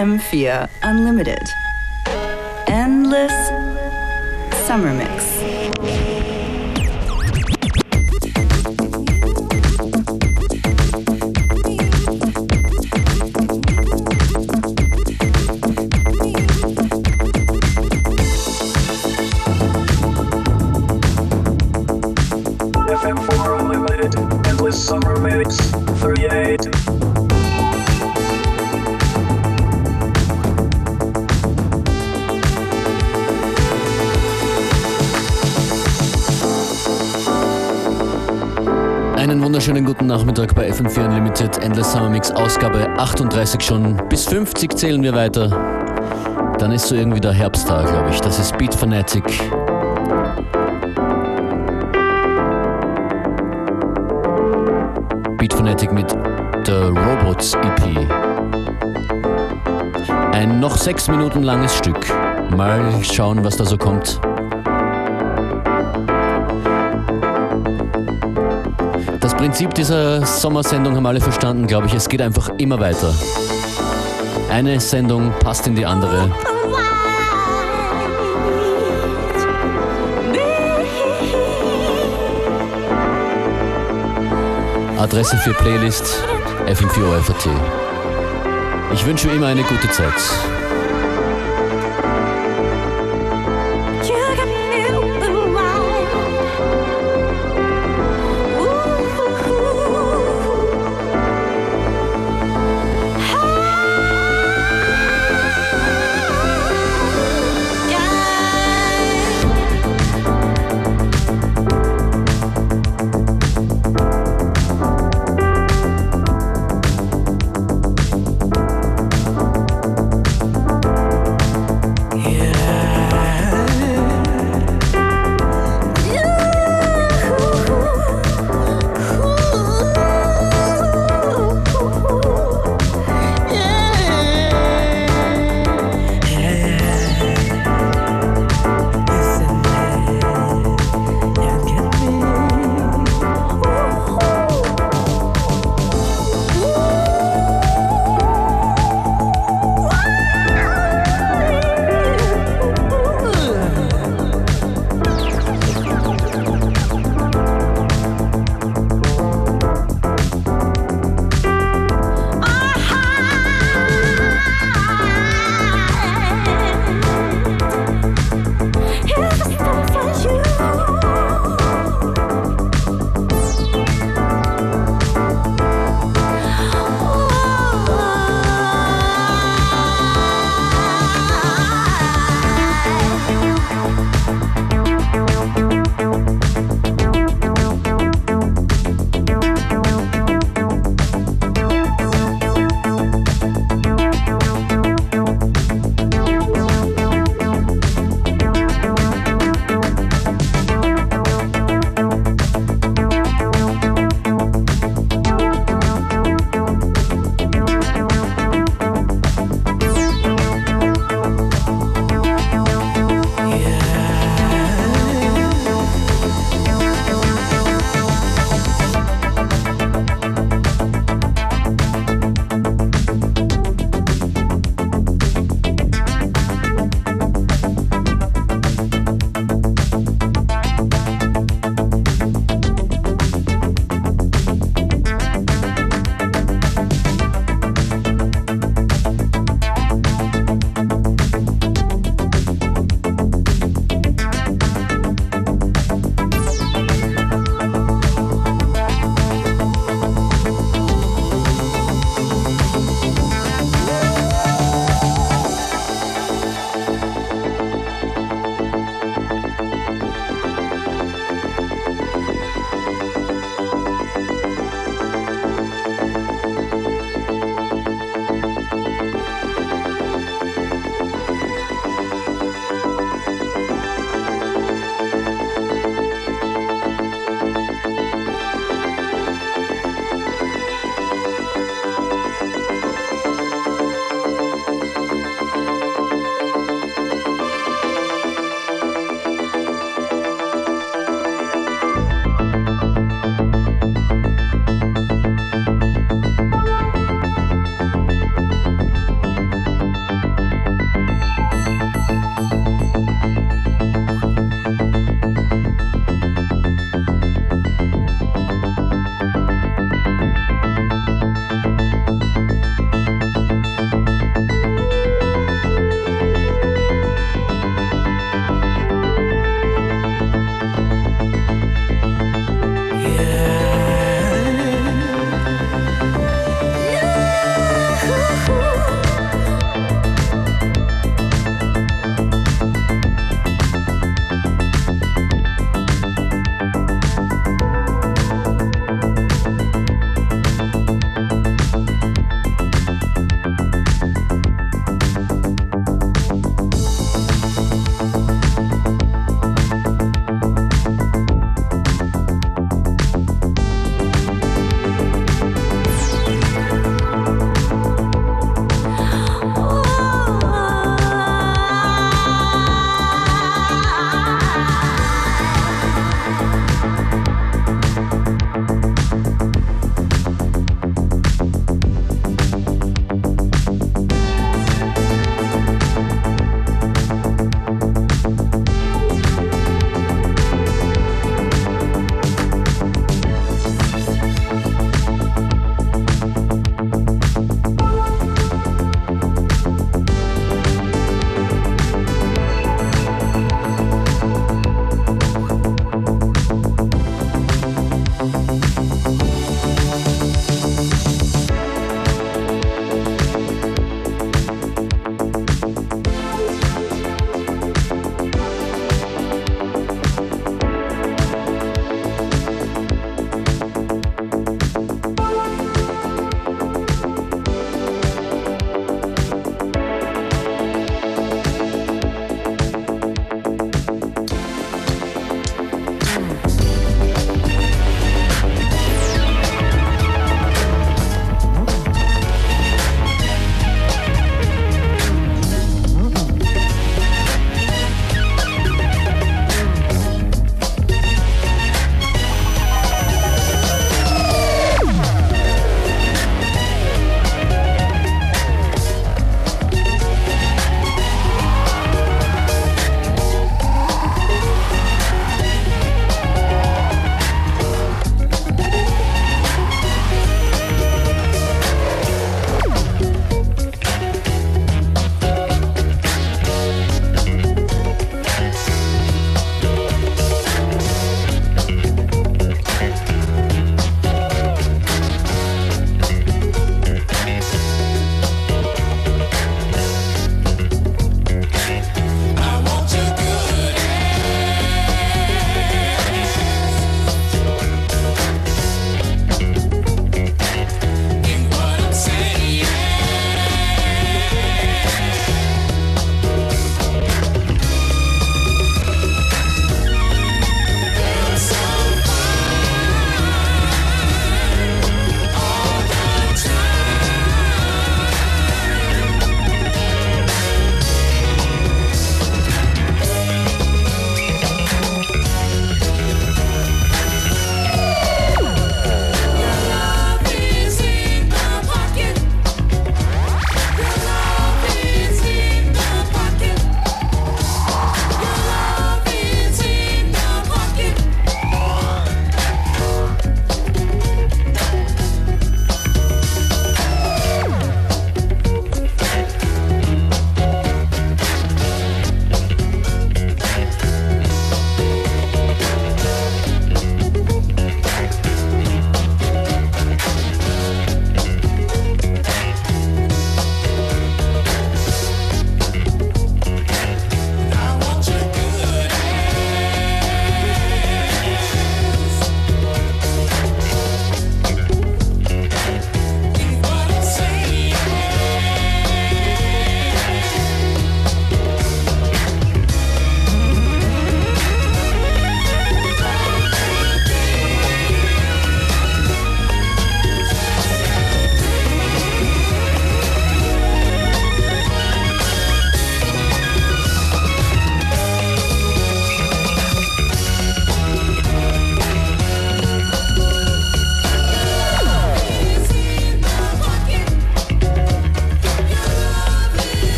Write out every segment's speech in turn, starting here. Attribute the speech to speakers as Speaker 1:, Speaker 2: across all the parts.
Speaker 1: FM4 Unlimited. Endless Summer Mix.
Speaker 2: FM4 Unlimited, Endless Summer Mix, 38.
Speaker 3: Einen wunderschönen guten Nachmittag bei FM4 Unlimited Endless Summer Mix Ausgabe 38 schon. Bis 50 zählen wir weiter. Dann ist so irgendwie der Herbst da, glaube ich. Das ist Beat Fanatic. Beat Fanatic mit The Robots EP. Ein noch sechs Minuten langes Stück. Mal schauen, was da so kommt. Prinzip dieser Sommersendung haben alle verstanden, glaube ich. Es geht einfach immer weiter. Eine Sendung passt in die andere. Adresse für Playlist FM4 OFAT. Ich wünsche immer eine gute Zeit.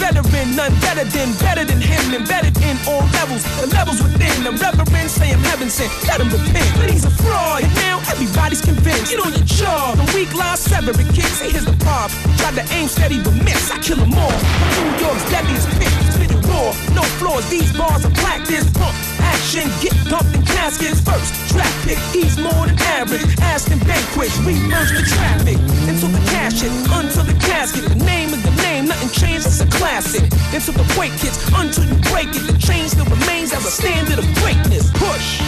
Speaker 4: Veteran, none better than, better than him. Embedded in all levels, the levels within. The reverend say I'm heaven sent, let him repent. But he's a fraud, and now everybody's convinced. Get on your job. The weak line sever it, kids. Say here's the problem. Tried to aim steady, but miss. I kill them all. New York's deadliest pick, spit it raw. No flaws, these bars are black. This pump action, get dumped in caskets first. Trap pick, he's more than average. Aston banquets, reverse the traffic. Until the cash it, until the casket. The name is the nothing changed, it's a classic. Until the quake hits, until you break it. The change still remains as a standard of greatness. Push.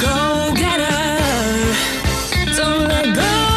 Speaker 5: Go get her. Don't let go.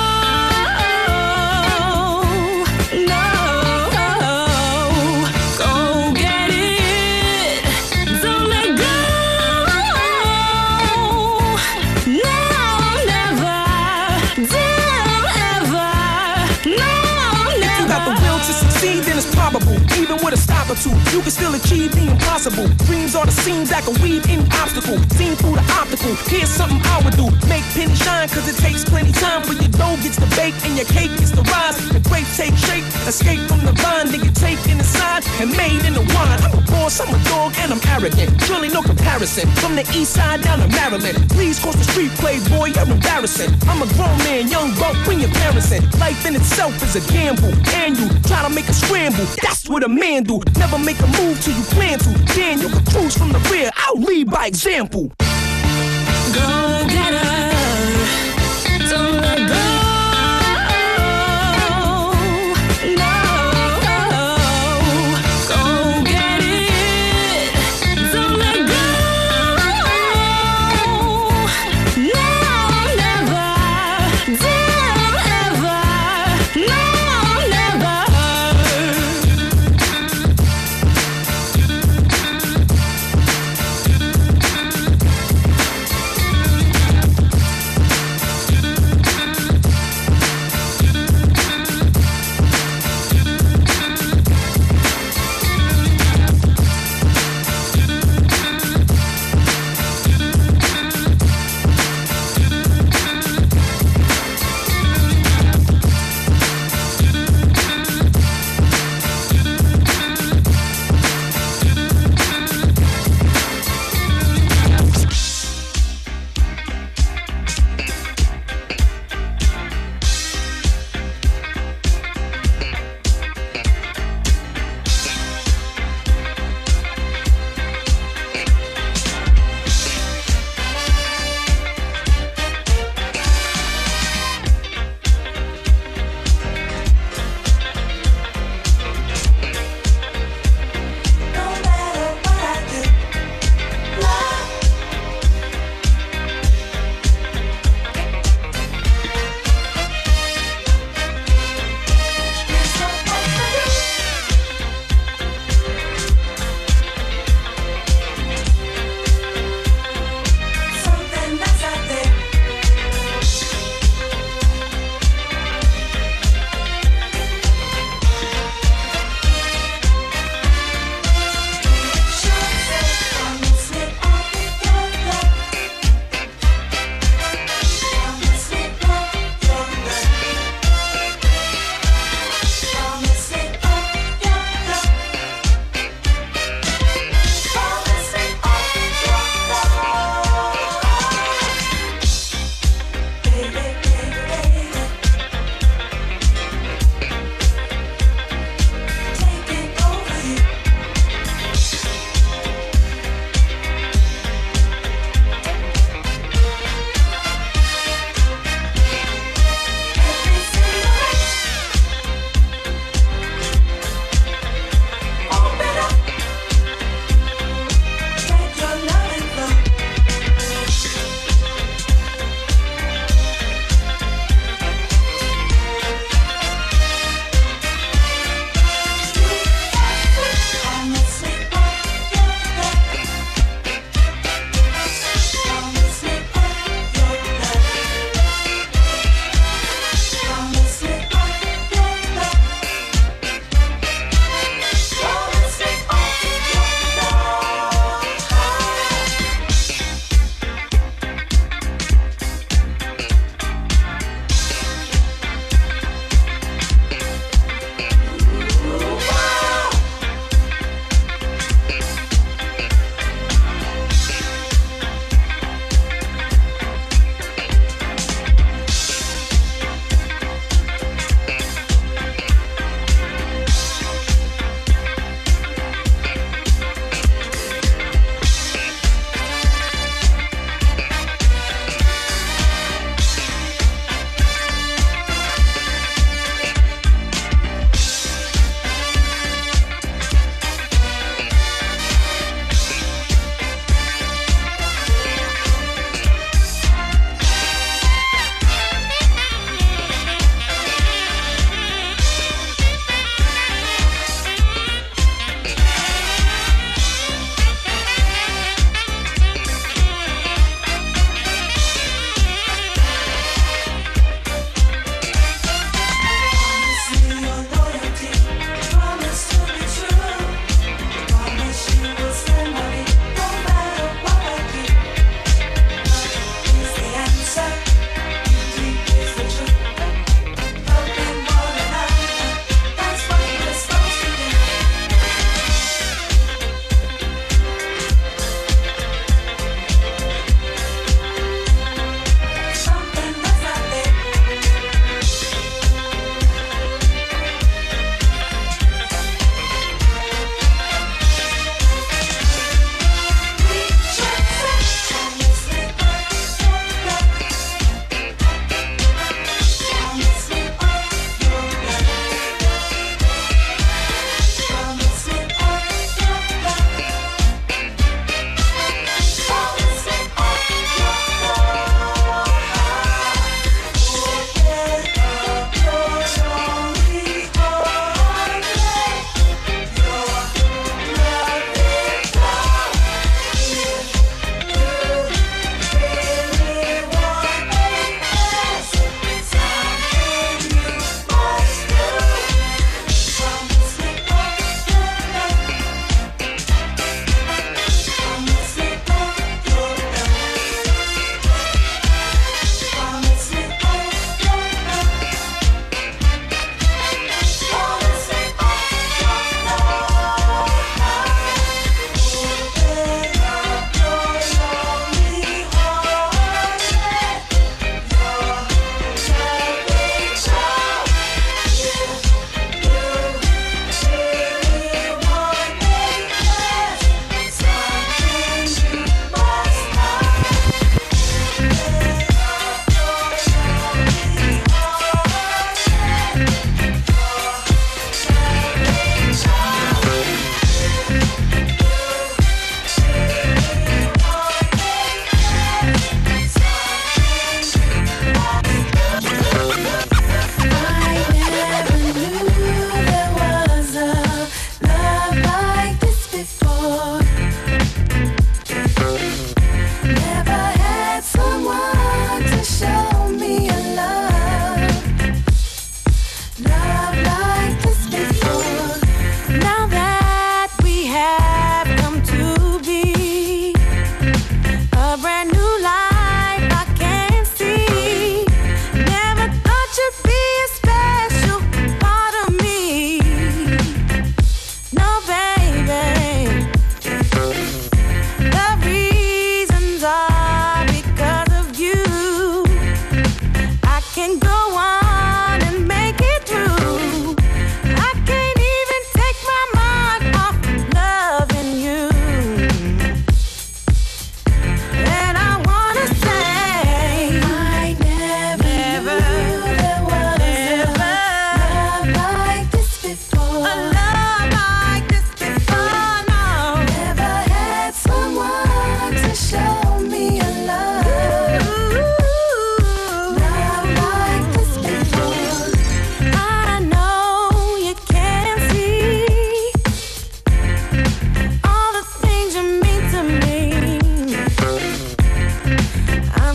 Speaker 4: Two, you can still achieve the impossible. Dreams are the seams that can weave any obstacle. Seen through the optical. Here's something I would do. Make penny shine, cause it takes plenty time for your dough gets to bake and your cake gets to rise. The grapes take shape, escape from the vine, then get taken inside and made in the wine. I'm a boss, I'm a dog, and I'm arrogant. Surely no comparison. From the east side down to Maryland. Please cross the street, playboy, you're embarrassing. I'm a grown man, young buck, bring your parents in. Life in itself is a gamble, and you try to make a scramble. That's what a man do. Never make a move till you plan to. Can cruise from the rear. I'll lead by example.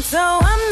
Speaker 6: so I'm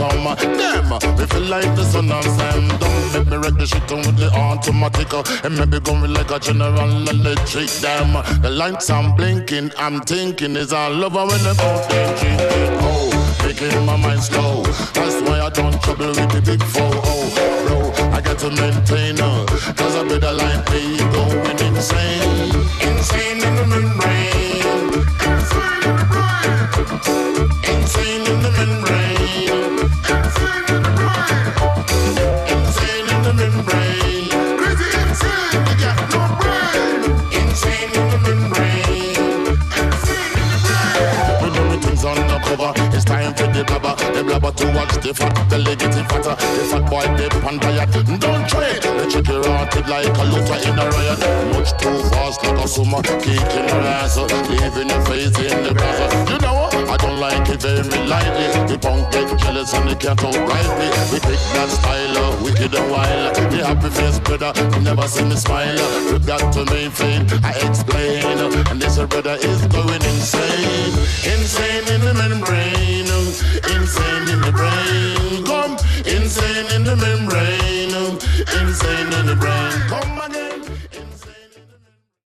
Speaker 6: come, them, we feel like the of Sam. Don't make me wreck the shit on with the automatic. And maybe going like a general electric them. The lights I'm blinking, I'm thinking is all over when the fountain drinking. Oh, making my mind slow. That's why I don't trouble with the big four. Oh, bro, I got to maintain her. Cause I better like me going insane. Insane in the membrane. The fat belly getting fatter. The fat boy dip on diet. Don't trade. The chicken rotted like a looter in a riot. Much too fast like a summer. Kicking her ass. Leaving your face in the grass. You know what? I don't like it very lightly. The punk get jealous and they can't outright me. We take that style, uh, wicked and wild. The happy face brother, you never see me smile. You got to maintain, I explain. And this brother is going insane. Insane in the membrane. Insane in the brain. Come, insane in the membrane. Insane in the brain. Come.